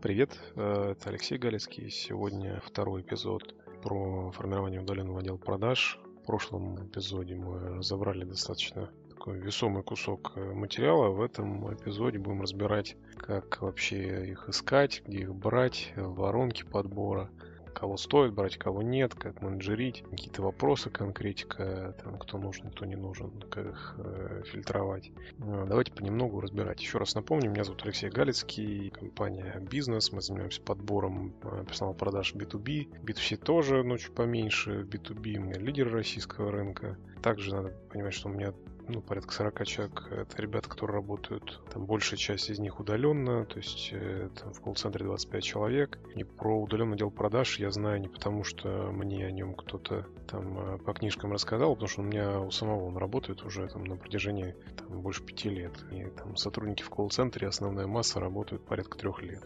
Привет, э, это Алексей Галицкий. Сегодня второй эпизод про формирование удаленного отдела продаж. В прошлом эпизоде мы разобрали достаточно такой весомый кусок э, материала. В этом эпизоде будем разбирать, как вообще их искать, где их брать, воронки подбора, кого стоит брать, кого нет, как менеджерить, какие-то вопросы, конкретика, там, кто нужен, кто не нужен, как их э, фильтровать. Э, давайте понемногу разбирать. Еще раз напомню, меня зовут Алексей Галицкий, компания «Бизнес», мы занимаемся подбором э, персонала продаж B2B, B2C тоже, но чуть поменьше, B2B мы лидеры российского рынка. Также надо понимать, что у меня ну, порядка 40 человек. Это ребята, которые работают, там большая часть из них удаленно, то есть э, там, в колл-центре 25 человек. И про удаленный отдел продаж я знаю не потому, что мне о нем кто-то там э, по книжкам рассказал, потому что у меня у самого он работает уже там на протяжении там, больше пяти лет. И там сотрудники в колл-центре, основная масса работают порядка трех лет.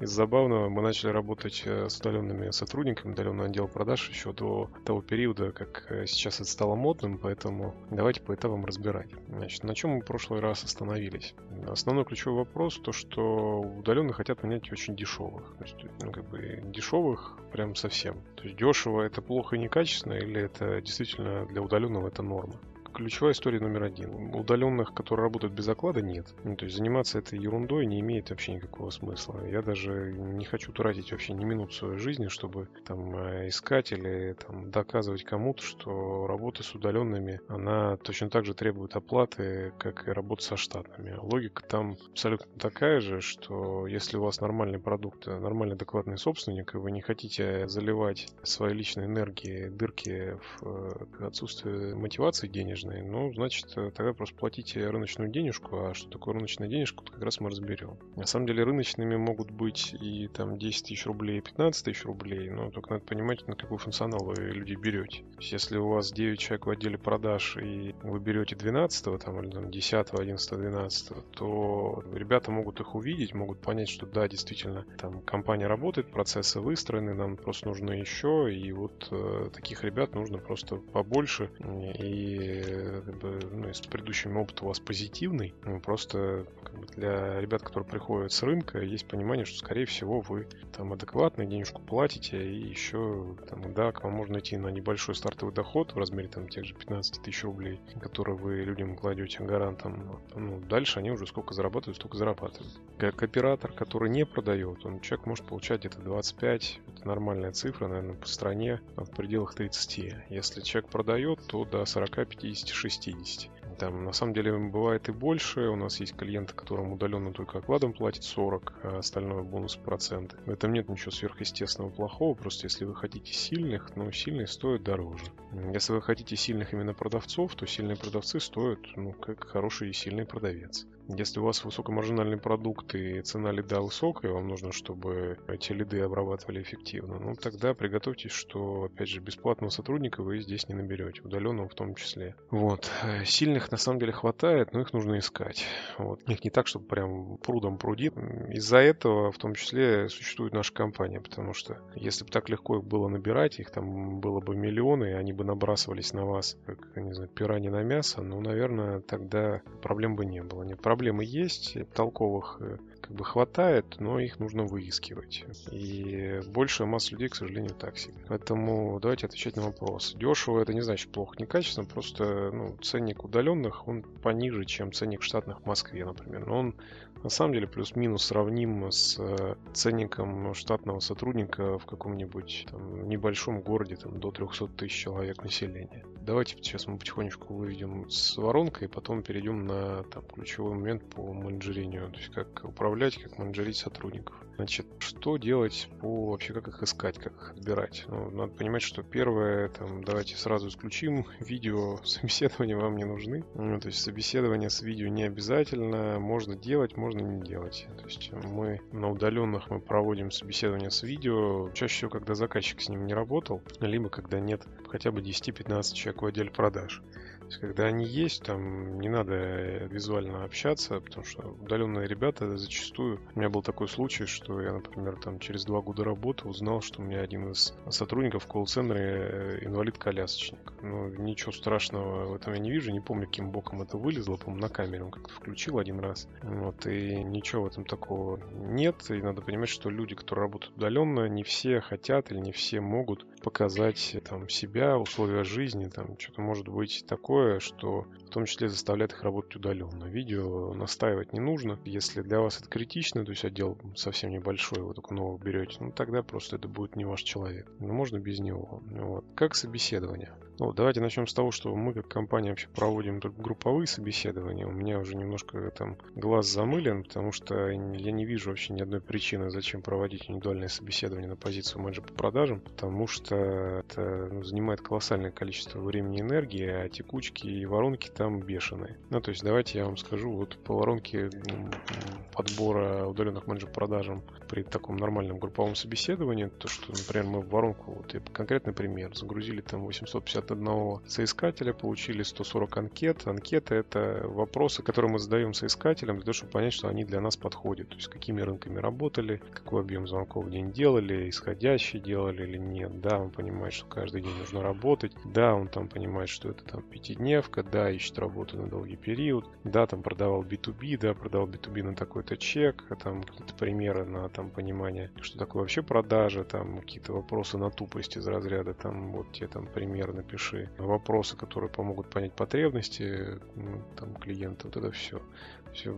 Из забавного мы начали работать э, с удаленными сотрудниками, удаленный отдел продаж еще до того периода, как сейчас это стало модным, поэтому давайте по этапам разбирать. Значит, на чем мы в прошлый раз остановились? Основной ключевой вопрос то, что удаленные хотят нанять очень дешевых. То есть, ну, как бы дешевых прям совсем. То есть дешево это плохо и некачественно, или это действительно для удаленного это норма? Ключевая история номер один. Удаленных, которые работают без оклада, нет. Ну, то есть заниматься этой ерундой не имеет вообще никакого смысла. Я даже не хочу тратить вообще ни минут своей жизни, чтобы там э, искать или там доказывать кому-то, что работа с удаленными, она точно так же требует оплаты, как и работа со штатными. Логика там абсолютно такая же, что если у вас нормальный продукт, нормальный адекватный собственник, и вы не хотите заливать свои личные энергии, дырки в э, отсутствие мотивации денежной, денежные, ну, значит, э, тогда просто платите рыночную денежку, а что такое рыночная денежка, как раз мы разберем. На самом деле рыночными могут быть и там 10 тысяч рублей, 15 тысяч рублей, но только надо понимать, на какой функционал вы людей берете. То есть, если у вас 9 человек в отделе продаж, и вы берете 12 там, или там 10, 11, 12, то ребята могут их увидеть, могут понять, что да, действительно, там компания работает, процессы выстроены, нам просто нужно еще, и вот э, таких ребят нужно просто побольше, и как бы, ну, если предыдущий опыт у вас позитивный, ну, просто как бы, для ребят, которые приходят с рынка, есть понимание, что, скорее всего, вы там адекватно денежку платите, и еще, там, да, к вам можно идти на небольшой стартовый доход в размере там тех же 15 тысяч рублей, которые вы людям кладете гарантом. Ну, дальше они уже сколько зарабатывают, столько зарабатывают. Как оператор, который не продает, он человек может получать где-то 25, это нормальная цифра, наверное, по стране, в пределах 30. Если человек продает, то до 40-50 50-60. Там на самом деле бывает и больше. У нас есть клиенты, которым удаленно только окладом платят 40, а остальное бонус проценты. В этом нет ничего сверхъестественного плохого. Просто если вы хотите сильных, но сильные стоят дороже. Если вы хотите сильных именно продавцов, то сильные продавцы стоят, ну, как хороший и сильный продавец. Если у вас высокомаржинальный продукт и цена лида высокая, вам нужно, чтобы эти лиды обрабатывали эффективно, ну тогда приготовьтесь, что, опять же, бесплатного сотрудника вы здесь не наберете, удаленного в том числе. Вот. Сильных на самом деле хватает, но их нужно искать. Вот. Их не так, чтобы прям прудом прудит. Из-за этого в том числе существует наша компания, потому что если бы так легко их было набирать, их там было бы миллионы, и они бы набрасывались на вас, как, не знаю, пирани на мясо, ну, наверное, тогда проблем бы не было. Нет, проблемы есть, толковых э, как бы хватает, но их нужно выискивать. И большая масса людей, к сожалению, так себе. Поэтому давайте отвечать на вопрос. Дешево это не значит плохо, некачественно, просто ну, ценник удаленных, он пониже, чем ценник штатных в Москве, например. Но он на самом деле плюс-минус сравним с э, ценником штатного сотрудника в каком-нибудь там, небольшом городе там, до 300 тысяч человек населения. Давайте сейчас мы потихонечку выведем с воронкой, потом перейдем на там, ключевой момент по менеджерению, то есть как управлять, как менеджерить сотрудников. Значит, что делать по вообще, как их искать, как их отбирать? Ну, надо понимать, что первое, там, давайте сразу исключим видео, собеседования вам не нужны. Ну, то есть собеседование с видео не обязательно, можно делать, можно не делать. То есть мы на удаленных мы проводим собеседование с видео, чаще всего, когда заказчик с ним не работал, либо когда нет хотя бы 10-15 человек в отделе продаж. Есть, когда они есть, там не надо визуально общаться, потому что удаленные ребята зачастую... У меня был такой случай, что я, например, там через два года работы узнал, что у меня один из сотрудников в колл-центре э, инвалид-колясочник. Ну, ничего страшного в этом я не вижу, не помню, каким боком это вылезло, по-моему, на камере он как-то включил один раз. Вот, и ничего в этом такого нет, и надо понимать, что люди, которые работают удаленно, не все хотят или не все могут показать там себя, условия жизни, там что-то может быть такое, что в том числе заставляет их работать удаленно. Видео настаивать не нужно. Если для вас это критично, то есть отдел совсем небольшой, вы только нового берете, ну тогда просто это будет не ваш человек. Но можно без него. Вот. Как собеседование? Ну, давайте начнем с того, что мы как компания вообще проводим групповые собеседования. У меня уже немножко там глаз замылен, потому что я не вижу вообще ни одной причины, зачем проводить индивидуальное собеседование на позицию менеджера по продажам, потому что это ну, занимает колоссальное количество времени и энергии, а текучки и воронки там бешеные. Ну, то есть давайте я вам скажу, вот по воронке подбора удаленных менеджеров по продажам при таком нормальном групповом собеседовании, то что, например, мы в воронку, вот конкретный пример, загрузили там 851 соискателя, получили 140 анкет. Анкеты — это вопросы, которые мы задаем соискателям для того, чтобы понять, что они для нас подходят. То есть какими рынками работали, какой объем звонков в день делали, исходящие делали или нет. Да, он понимает, что каждый день нужно работать. Да, он там понимает, что это там пятидневка, да, ищет работу на долгий период. Да, там продавал B2B, да, продавал B2B на такой-то чек, а там какие-то примеры на там понимание, что такое вообще продажа, там какие-то вопросы на тупость из разряда, там вот тебе там пример напиши, вопросы, которые помогут понять потребности ну, там клиента, вот это все. Все,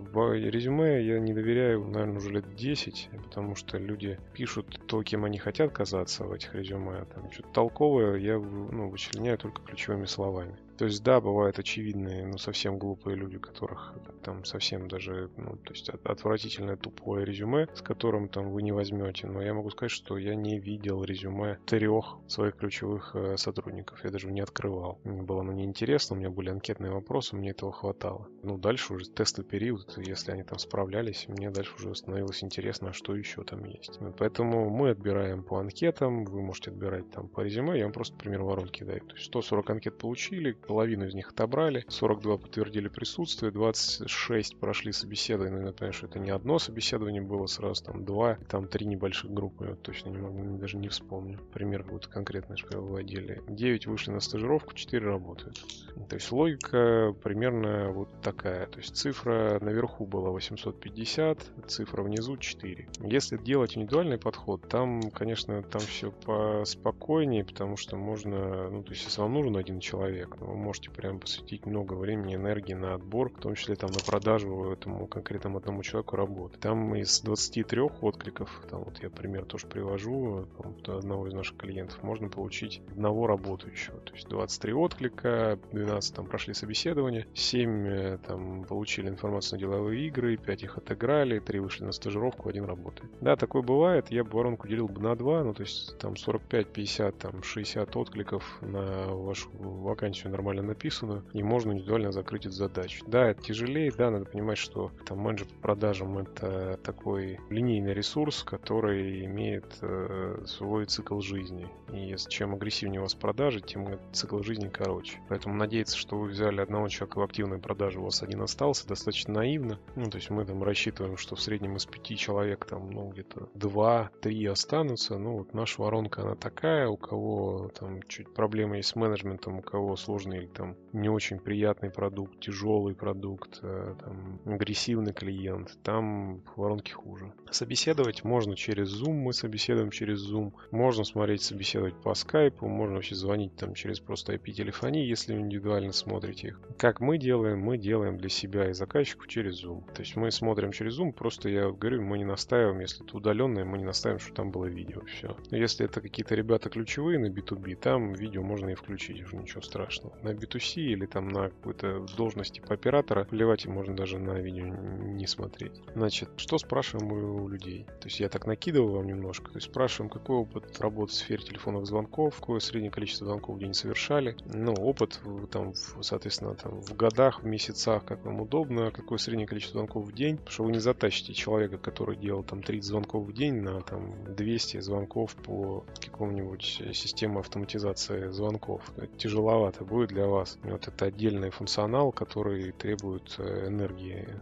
резюме я не доверяю, наверное, уже лет 10, потому что люди пишут то, кем они хотят казаться в этих резюме. Там что-то толковое я ну, вычленяю только ключевыми словами. То есть, да, бывают очевидные, ну, совсем глупые люди, которых там совсем даже, ну, то есть отвратительное тупое резюме, с которым там вы не возьмете. Но я могу сказать, что я не видел резюме трех своих ключевых э, сотрудников. Я даже не открывал. Мне было оно неинтересно, у меня были анкетные вопросы, мне этого хватало. Ну, дальше уже тестовый период, если они там справлялись, мне дальше уже становилось интересно, а что еще там есть. Поэтому мы отбираем по анкетам, вы можете отбирать там по резюме, я вам просто пример воронки даю. То есть 140 анкет получили, половину из них отобрали, 42 подтвердили присутствие, 26 прошли собеседование, ну, напоминаю, что это не одно собеседование было, сразу там два, там три небольших группы, я точно не могу, даже не вспомню. Пример какой-то конкретный, что в отделе. 9 вышли на стажировку, 4 работают. То есть логика примерно вот такая. То есть цифра наверху была 850, цифра внизу 4. Если делать индивидуальный подход, там, конечно, там все поспокойнее, потому что можно, ну, то есть если вам нужен один человек, вы можете прям посвятить много времени, энергии на отбор, в том числе там на продажу этому конкретному одному человеку работы. Там из 23 откликов, там вот я пример тоже привожу, одного из наших клиентов, можно получить одного работающего. То есть 23 отклика, 12 там прошли собеседование, 7 э, там получили информацию на деловые игры, 5 их отыграли, 3 вышли на стажировку, один работает. Да, такое бывает, я бы воронку делил бы на 2, ну то есть там 45, 50, там 60 откликов на вашу вакансию нормально нормально написано, и можно индивидуально закрыть эту задачу. Да, это тяжелее, да, надо понимать, что там менеджер по продажам это такой линейный ресурс, который имеет э, свой цикл жизни. И чем агрессивнее у вас продажи, тем цикл жизни короче. Поэтому надеяться, что вы взяли одного человека в активной продаже, у вас один остался, достаточно наивно. Ну, то есть мы там рассчитываем, что в среднем из пяти человек там, ну, где-то два-три останутся. Ну, вот наша воронка, она такая, у кого там чуть проблемы есть с менеджментом, у кого сложные или там не очень приятный продукт, тяжелый продукт, э, там, агрессивный клиент, там воронки хуже. Собеседовать можно через Zoom, мы собеседуем через Zoom, можно смотреть, собеседовать по скайпу, можно вообще звонить там через просто IP-телефонии, если индивидуально смотрите их. Как мы делаем? Мы делаем для себя и заказчику через Zoom. То есть мы смотрим через Zoom, просто я говорю, мы не настаиваем, если это удаленное, мы не настаиваем, что там было видео, все. Но если это какие-то ребята ключевые на B2B, там видео можно и включить, уже ничего страшного на B2C или там на какой-то должности по оператора, плевать и можно даже на видео не смотреть. Значит, что спрашиваем у людей? То есть я так накидываю вам немножко. То есть спрашиваем, какой опыт работы в сфере телефонных звонков, какое среднее количество звонков в день совершали. Ну, опыт там, соответственно, там в годах, в месяцах, как вам удобно, какое среднее количество звонков в день, потому что вы не затащите человека, который делал там 30 звонков в день на там 200 звонков по какому-нибудь системе автоматизации звонков. Это тяжеловато будет для вас. Вот это отдельный функционал, который требует энергии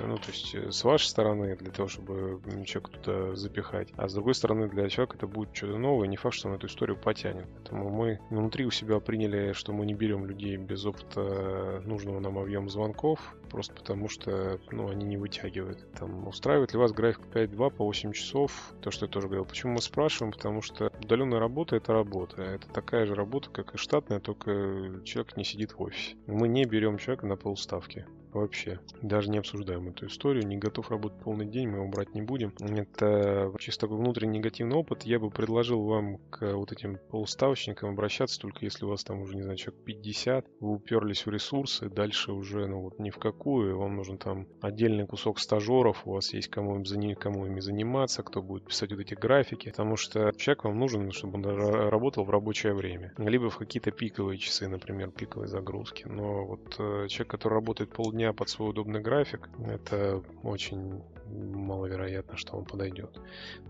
ну, то есть э, с вашей стороны для того, чтобы человека туда запихать, а с другой стороны для человека это будет что-то новое, не факт, что он эту историю потянет. Поэтому мы внутри у себя приняли, что мы не берем людей без опыта нужного нам объема звонков, просто потому что ну, они не вытягивают. Там, устраивает ли вас график 5-2 по 8 часов? То, что я тоже говорил. Почему мы спрашиваем? Потому что удаленная работа — это работа. Это такая же работа, как и штатная, только человек не сидит в офисе. Мы не берем человека на полставки. Вообще. Даже не обсуждаем эту историю. Не готов работать полный день, мы его брать не будем. Это чисто такой внутренний негативный опыт. Я бы предложил вам к вот этим полуставочникам обращаться, только если у вас там уже, не знаю, человек 50, вы уперлись в ресурсы, дальше уже, ну вот ни в какую, вам нужен там отдельный кусок стажеров, у вас есть кому, им, кому ими заниматься, кто будет писать вот эти графики, потому что человек вам нужен, чтобы он работал в рабочее время. Либо в какие-то пиковые часы, например, пиковые загрузки. Но вот э, человек, который работает полдня дня под свой удобный график, это очень маловероятно, что он подойдет.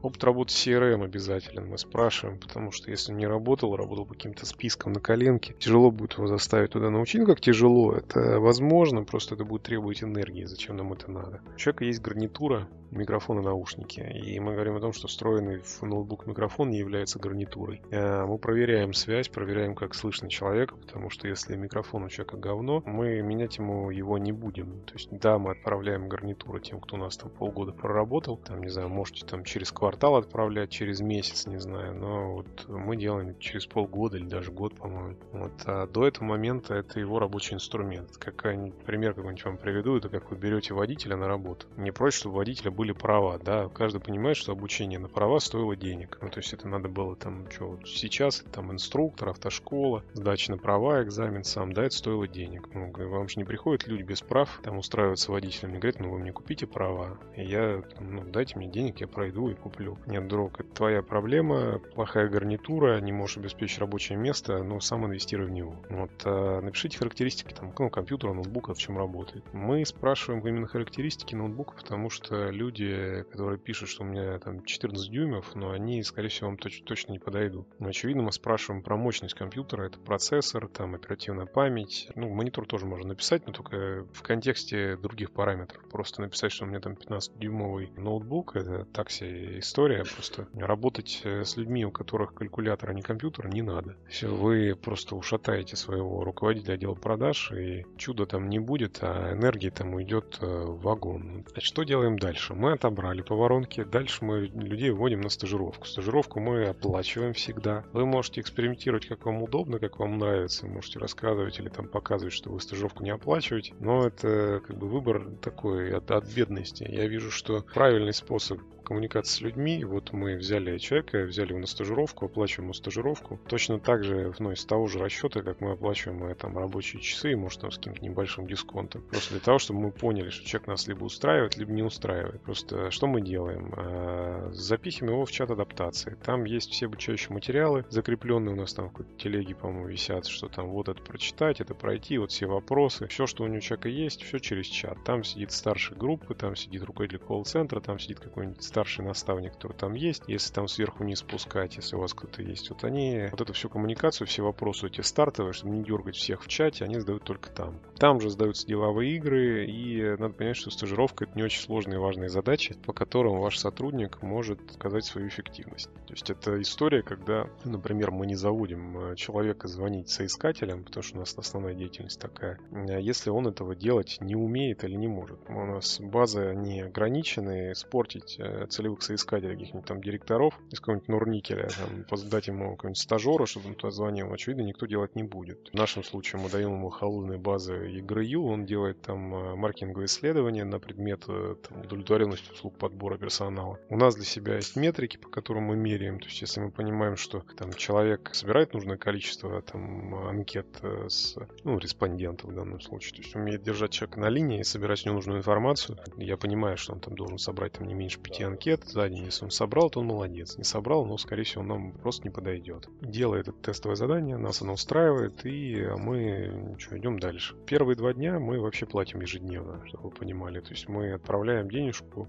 Опыт работы с CRM обязателен, мы спрашиваем, потому что если он не работал, работал по каким-то спискам на коленке, тяжело будет его заставить туда научить. Ну как тяжело? Это возможно, просто это будет требовать энергии, зачем нам это надо. У человека есть гарнитура, микрофон и наушники, и мы говорим о том, что встроенный в ноутбук микрофон не является гарнитурой. Э, мы проверяем связь, проверяем, как слышно человека, потому что если микрофон у человека говно, мы менять ему его не будем. То есть да, мы отправляем гарнитуру тем, кто у нас там пол полгода проработал, там, не знаю, можете там через квартал отправлять, через месяц, не знаю, но вот мы делаем через полгода или даже год, по-моему. Вот, а до этого момента это его рабочий инструмент. Как пример какой-нибудь вам приведу, это как вы берете водителя на работу. Не прочь, чтобы у водителя были права, да, каждый понимает, что обучение на права стоило денег. Ну, то есть это надо было там, что вот сейчас, там инструктор, автошкола, сдача на права, экзамен сам, да, это стоило денег. Ну, вам же не приходят люди без прав, там устраиваются водителями, говорят, ну вы мне купите права я, ну, дайте мне денег, я пройду и куплю. Нет, друг, это твоя проблема, плохая гарнитура, не можешь обеспечить рабочее место, но сам инвестируй в него. Вот, а, напишите характеристики там, ну, компьютера, ноутбука, в чем работает. Мы спрашиваем именно характеристики ноутбука, потому что люди, которые пишут, что у меня там 14 дюймов, но они, скорее всего, вам точ- точно не подойдут. Но, очевидно, мы спрашиваем про мощность компьютера, это процессор, там, оперативная память. Ну, монитор тоже можно написать, но только в контексте других параметров. Просто написать, что у меня там 15 дюймовый ноутбук, это так себе история, просто работать э, с людьми, у которых калькулятор, а не компьютер, не надо. Все, вы просто ушатаете своего руководителя отдела продаж, и чуда там не будет, а энергии там уйдет э, вагон. Значит, что делаем дальше? Мы отобрали по воронке, дальше мы людей вводим на стажировку. Стажировку мы оплачиваем всегда. Вы можете экспериментировать, как вам удобно, как вам нравится, можете рассказывать или там показывать, что вы стажировку не оплачиваете, но это как бы выбор такой от, от бедности. Я вижу, что правильный способ коммуникации с людьми. Вот мы взяли человека, взяли его на стажировку, оплачиваем ему стажировку. Точно так же, ну, из того же расчета, как мы оплачиваем э, там рабочие часы, может, там с каким-то небольшим дисконтом. Просто для того, чтобы мы поняли, что человек нас либо устраивает, либо не устраивает. Просто что мы делаем? Э, запихиваем его в чат адаптации. Там есть все обучающие материалы, закрепленные у нас там в какой-то телеге, по-моему, висят, что там вот это прочитать, это пройти, вот все вопросы. Все, что у него человека есть, все через чат. Там сидит старший группы, там сидит руководитель колл-центра, там сидит какой-нибудь старший наставник, который там есть, если там сверху вниз спускать, если у вас кто-то есть, вот они вот эту всю коммуникацию, все вопросы эти стартовые, чтобы не дергать всех в чате, они задают только там. Там же сдаются деловые игры, и надо понять, что стажировка это не очень сложные и важные задачи, по которым ваш сотрудник может сказать свою эффективность. То есть это история, когда, например, мы не заводим э, человека звонить соискателям, потому что у нас основная деятельность такая, а если он этого делать не умеет или не может. У нас базы не ограничены, испортить э, целевых соискателей, каких-нибудь там директоров из какого-нибудь Норникеля, там, дать ему какого-нибудь стажера, чтобы он туда звонил, очевидно, никто делать не будет. В нашем случае мы даем ему холодные базы игры Ю, он делает там э, маркетинговые исследования на предмет э, там, удовлетворенности услуг подбора персонала. У нас для себя есть метрики, по которым мы меряем, то есть если мы понимаем, что там человек собирает нужное количество там анкет с, ну, респондентов в данном случае, то есть умеет держать человека на линии и собирать с него нужную информацию, я понимаю, что он там должен собрать там не меньше пяти анкет за день. Если он собрал, то он молодец. Не собрал, но, скорее всего, он нам просто не подойдет. Делает это тестовое задание, нас оно устраивает, и мы что, идем дальше. Первые два дня мы вообще платим ежедневно, чтобы вы понимали. То есть мы отправляем денежку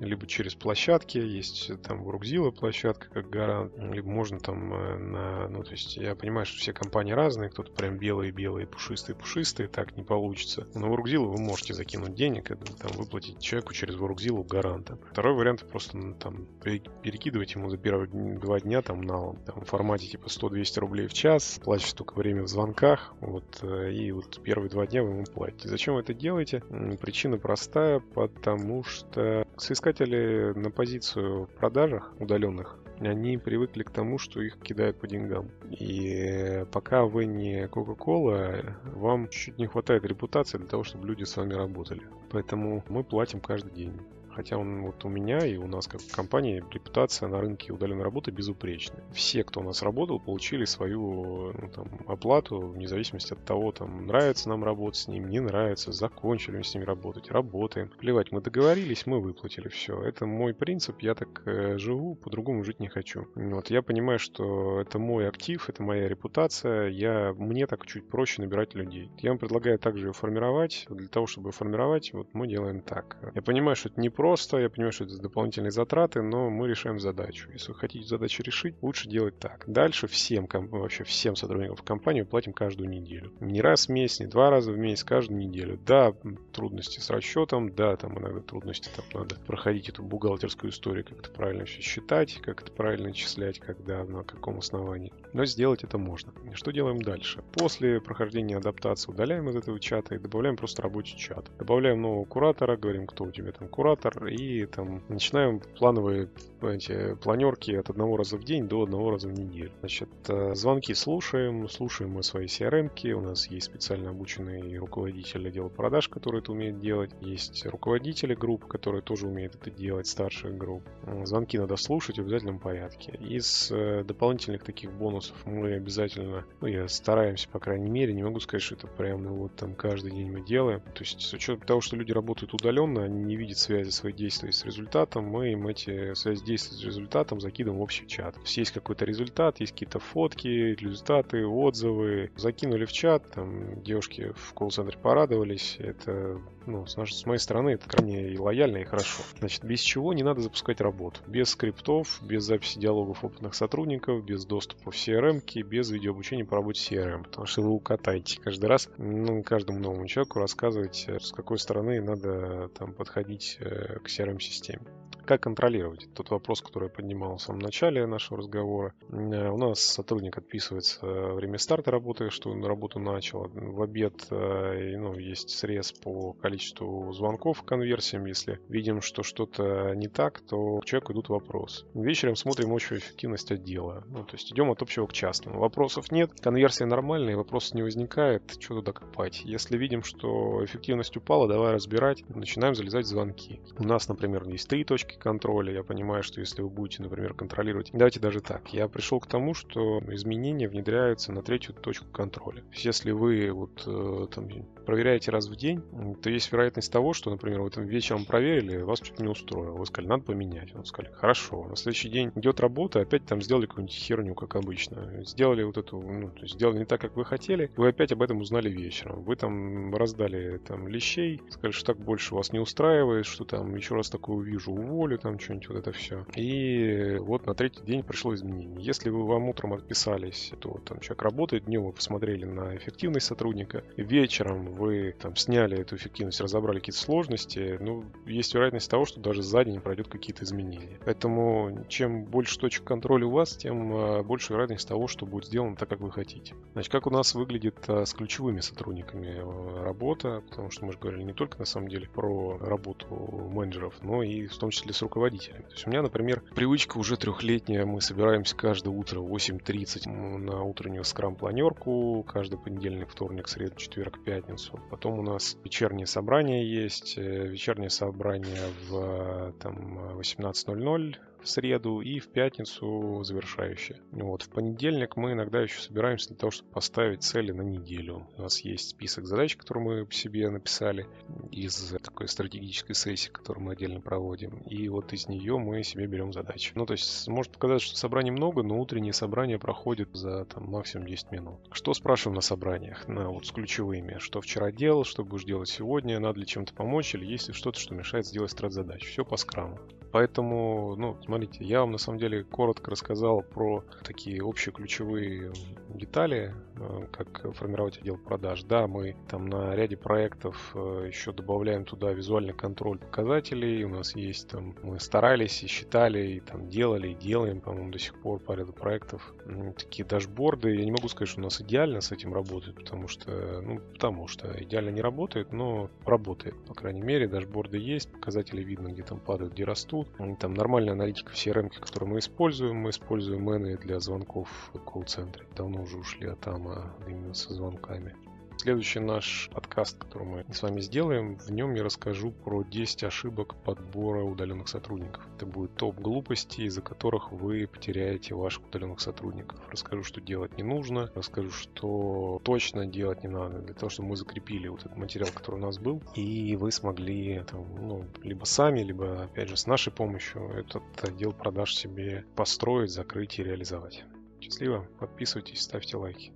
либо через площадки, есть там Workzilla площадка как гарант, либо можно там э, на, ну то есть я понимаю, что все компании разные, кто-то прям белые-белые, пушистые-пушистые, так не получится. На Workzilla вы можете закинуть денег, и там выплатить человеку через Workzilla гаранта. Второй вариант просто ну, там перекидывать ему за первые два дня там на там, формате типа 100-200 рублей в час, платите только время в звонках, вот, э, и вот первые два дня вы ему платите. Зачем вы это делаете? Причина простая, потому что соискатели на позицию в продажах удаленных они привыкли к тому, что их кидают по деньгам. И пока вы не Coca-Cola, вам чуть не хватает репутации для того, чтобы люди с вами работали. Поэтому мы платим каждый день. Хотя он вот у меня и у нас как компании репутация на рынке удаленной работы безупречная. Все, кто у нас работал, получили свою ну, там, оплату вне зависимости от того, там, нравится нам работать с ним, не нравится, закончили мы с ними работать, работаем. Плевать, мы договорились, мы выплатили все. Это мой принцип, я так э, живу, по-другому жить не хочу. Вот я понимаю, что это мой актив, это моя репутация, я, мне так чуть проще набирать людей. Я вам предлагаю также ее формировать. Для того, чтобы формировать, вот мы делаем так. Я понимаю, что это не просто, я понимаю, что это дополнительные затраты, но мы решаем задачу. Если вы хотите задачу решить, лучше делать так. Дальше всем, вообще всем сотрудникам в компании платим каждую неделю. Не раз в месяц, не два раза в месяц, каждую неделю. Да, трудности с расчетом, да, там иногда трудности, там надо проходить эту бухгалтерскую историю, как это правильно все считать, как это правильно начислять, когда, на каком основании. Но сделать это можно. Что делаем дальше? После прохождения адаптации удаляем из этого чата и добавляем просто рабочий чат. Добавляем нового куратора, говорим, кто у тебя там куратор, и там начинаем плановые эти планерки от одного раза в день до одного раза в неделю. Значит, э, звонки слушаем, слушаем мы свои CRM-ки, у нас есть специально обученный руководитель отдела продаж, который это умеет делать, есть руководители групп, которые тоже умеют это делать, старших групп. Звонки надо слушать в обязательном порядке. Из э, дополнительных таких бонусов мы обязательно, ну, я стараемся, по крайней мере, не могу сказать, что это прям, ну, вот там каждый день мы делаем. То есть с учетом того, что люди работают удаленно, они не видят связи с свои действия с результатом, мы им эти связи действия с результатом закидываем в общий чат. То есть какой-то результат, есть какие-то фотки, результаты, отзывы. Закинули в чат, там девушки в колл-центре порадовались. Это, ну, с, нашей, с моей стороны, это крайне и лояльно, и хорошо. Значит, без чего не надо запускать работу. Без скриптов, без записи диалогов опытных сотрудников, без доступа в CRM, без видеообучения по работе CRM. Потому что вы укатаете каждый раз, ну, каждому новому человеку рассказывать, с какой стороны надо там подходить э, к CRM-системе. Как контролировать? Тот вопрос, который я поднимал в самом начале нашего разговора. Э, у нас сотрудник отписывается время старта работы, что он работу начал. В обед э, ну, есть срез по количеству звонков конверсиям. Если видим, что что-то не так, то к человеку идут вопросы. Вечером смотрим общую эффективность отдела. Ну, то есть идем от общего к частному. Вопросов нет, конверсия нормальная, вопросов не возникает, что туда копать. Если видим, что эффективность упала, давай разбирать, начинаем залезать в звонки. У нас, например, есть три точки точки контроля. Я понимаю, что если вы будете, например, контролировать... Давайте даже так. Я пришел к тому, что изменения внедряются на третью точку контроля. Если вы вот э, там проверяете раз в день, то есть вероятность того, что, например, вы там вечером проверили, вас что-то не устроило. Вы сказали, надо поменять. Вы сказали, хорошо. На следующий день идет работа, опять там сделали какую-нибудь херню, как обычно. Сделали вот эту, ну, то есть сделали не так, как вы хотели, вы опять об этом узнали вечером. Вы там раздали там лещей, сказали, что так больше вас не устраивает, что там еще раз такое увижу, уволю, там что-нибудь вот это все. И вот на третий день пришло изменение. Если вы вам утром отписались, то там человек работает, днем вы посмотрели на эффективность сотрудника, вечером вы там сняли эту эффективность, разобрали какие-то сложности, ну, есть вероятность того, что даже за день пройдет какие-то изменения. Поэтому чем больше точек контроля у вас, тем а, больше вероятность того, что будет сделано так, как вы хотите. Значит, как у нас выглядит а, с ключевыми сотрудниками а, работа, потому что мы же говорили не только на самом деле про работу менеджеров, но и в том числе с руководителями. То есть у меня, например, привычка уже трехлетняя, мы собираемся каждое утро в 8.30 на утреннюю скрам-планерку, каждый понедельник, вторник, среду, четверг, пятницу. Потом у нас вечернее собрание есть. Э, вечернее собрание в там, 18.00 в среду и в пятницу завершающая. Вот. В понедельник мы иногда еще собираемся для того, чтобы поставить цели на неделю. У нас есть список задач, которые мы себе написали из такой стратегической сессии, которую мы отдельно проводим. И вот из нее мы себе берем задачи. Ну, то есть, может показаться, что собраний много, но утренние собрания проходят за там, максимум 10 минут. Что спрашиваем на собраниях? На, вот с ключевыми. Что вчера делал, что будешь делать сегодня, надо ли чем-то помочь, или есть ли что-то, что мешает сделать страт-задач. Все по скраму. Поэтому, ну, смотрите, я вам на самом деле коротко рассказал про такие общие ключевые детали, как формировать отдел продаж. Да, мы там на ряде проектов э, еще добавляем туда визуальный контроль показателей. У нас есть там, мы старались и считали, и там делали, и делаем, по-моему, до сих пор по ряду проектов. Такие дашборды. Я не могу сказать, что у нас идеально с этим работает, потому что, ну, потому что идеально не работает, но работает, по крайней мере. Дашборды есть, показатели видно, где там падают, где растут там нормальная аналитика в CRM, которую мы используем. Мы используем мены для звонков в колл-центре. Давно уже ушли от АМА именно со звонками. Следующий наш подкаст, который мы с вами сделаем, в нем я расскажу про 10 ошибок подбора удаленных сотрудников. Это будет топ глупостей, из-за которых вы потеряете ваших удаленных сотрудников. Расскажу, что делать не нужно, расскажу, что точно делать не надо, для того, чтобы мы закрепили вот этот материал, который у нас был, и вы смогли там, ну, либо сами, либо, опять же, с нашей помощью этот отдел продаж себе построить, закрыть и реализовать. Счастливо, подписывайтесь, ставьте лайки.